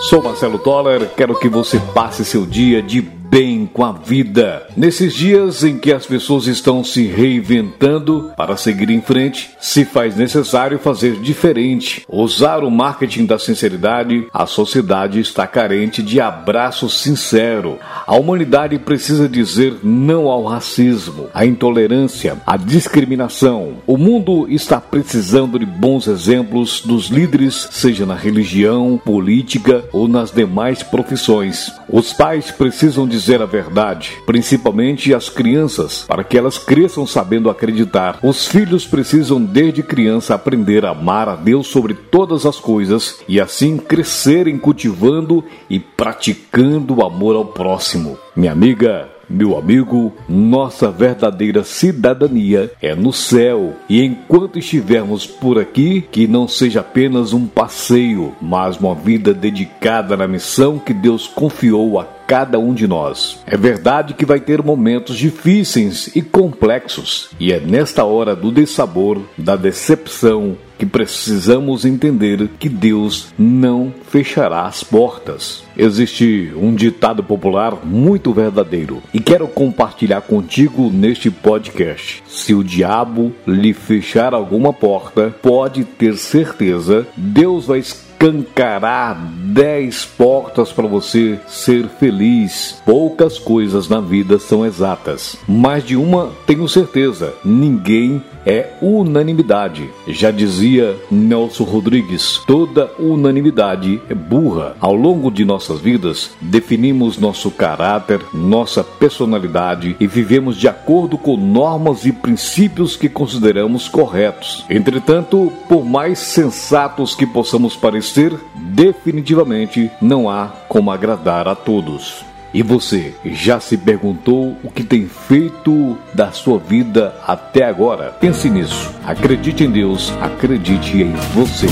Sou Marcelo Toller, quero que você passe seu dia de bem com a vida. Nesses dias em que as pessoas estão se reinventando para seguir em frente, se faz necessário fazer diferente. Usar o marketing da sinceridade, a sociedade está carente de abraço sincero. A humanidade precisa dizer não ao racismo, à intolerância, à discriminação. O mundo está precisando de bons exemplos dos líderes, seja na religião, política ou nas demais profissões. Os pais precisam de dizer a verdade, principalmente as crianças, para que elas cresçam sabendo acreditar. Os filhos precisam desde criança aprender a amar a Deus sobre todas as coisas e assim crescerem cultivando e praticando o amor ao próximo. Minha amiga, meu amigo, nossa verdadeira cidadania é no céu. E enquanto estivermos por aqui, que não seja apenas um passeio, mas uma vida dedicada na missão que Deus confiou a cada um de nós. É verdade que vai ter momentos difíceis e complexos, e é nesta hora do dessabor, da decepção, que precisamos entender que Deus não fechará as portas. Existe um ditado popular muito verdadeiro e quero compartilhar contigo neste podcast. Se o diabo lhe fechar alguma porta, pode ter certeza, Deus vai escancarar dez portas para você ser feliz. Poucas coisas na vida são exatas, mas de uma tenho certeza: ninguém é unanimidade. Já dizia Nelson Rodrigues: toda unanimidade é burra. Ao longo de nossas vidas, definimos nosso caráter, nossa personalidade e vivemos de acordo com normas e princípios que consideramos corretos. Entretanto, por mais sensatos que possamos parecer, definitivamente não há como agradar a todos. E você já se perguntou o que tem feito da sua vida até agora? Pense nisso. Acredite em Deus, acredite em você.